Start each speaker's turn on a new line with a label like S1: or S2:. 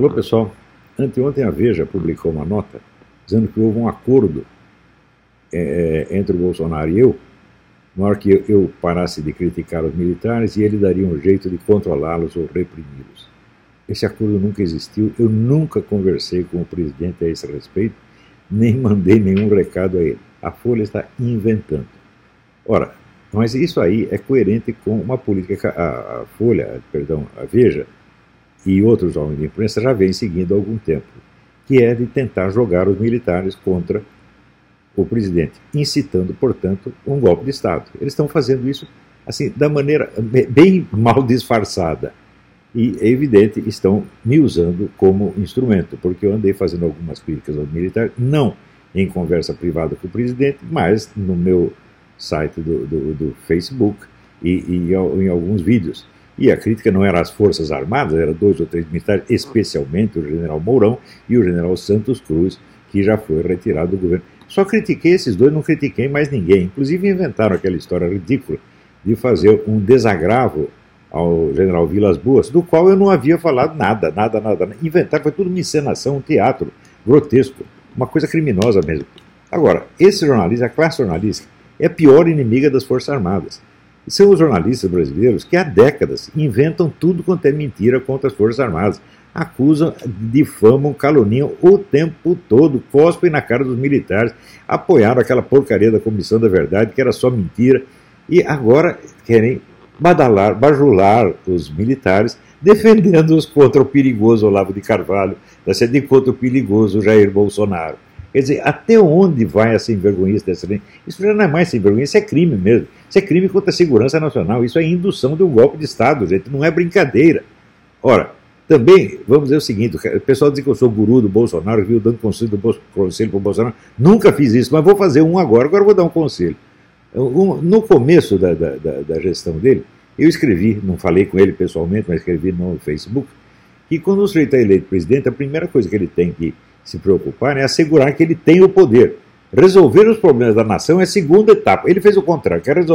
S1: Alô, pessoal. Anteontem a Veja publicou uma nota dizendo que houve um acordo é, entre o Bolsonaro e eu, na hora que eu parasse de criticar os militares e ele daria um jeito de controlá-los ou reprimi-los. Esse acordo nunca existiu, eu nunca conversei com o presidente a esse respeito, nem mandei nenhum recado a ele. A Folha está inventando. Ora, mas isso aí é coerente com uma política a, a Folha, perdão, a Veja, e outros homens de imprensa já vêm seguindo há algum tempo, que é de tentar jogar os militares contra o presidente, incitando, portanto, um golpe de Estado. Eles estão fazendo isso assim da maneira bem mal disfarçada. E é evidente, estão me usando como instrumento, porque eu andei fazendo algumas críticas aos militares, não em conversa privada com o presidente, mas no meu site do, do, do Facebook e, e em alguns vídeos. E a crítica não era às Forças Armadas, era dois ou três militares, especialmente o general Mourão e o general Santos Cruz, que já foi retirado do governo. Só critiquei esses dois, não critiquei mais ninguém. Inclusive inventaram aquela história ridícula de fazer um desagravo ao general Vilas Boas, do qual eu não havia falado nada, nada, nada. Inventaram, foi tudo uma encenação, um teatro grotesco, uma coisa criminosa mesmo. Agora, esse jornalista, a classe jornalística, é a pior inimiga das Forças Armadas são os jornalistas brasileiros que há décadas inventam tudo quanto é mentira contra as Forças Armadas. Acusam, difamam, caluniam o tempo todo, cospem na cara dos militares, apoiaram aquela porcaria da Comissão da Verdade, que era só mentira, e agora querem badalar, bajular os militares, defendendo-os contra o perigoso Olavo de Carvalho, e contra o perigoso Jair Bolsonaro. Quer dizer, até onde vai essa envergonhice dessa lei? Isso já não é mais sem vergonha, isso é crime mesmo. Isso é crime contra a segurança nacional, isso é indução de um golpe de Estado, gente, não é brincadeira. Ora, também, vamos dizer o seguinte: o pessoal diz que eu sou guru do Bolsonaro, viu dando conselho, do conselho para o Bolsonaro. Nunca fiz isso, mas vou fazer um agora, agora vou dar um conselho. No começo da, da, da gestão dele, eu escrevi, não falei com ele pessoalmente, mas escrevi no Facebook, que quando o sujeito é eleito presidente, a primeira coisa que ele tem que se preocupar é assegurar que ele tem o poder. Resolver os problemas da nação é a segunda etapa. Ele fez o contrário, quer resolver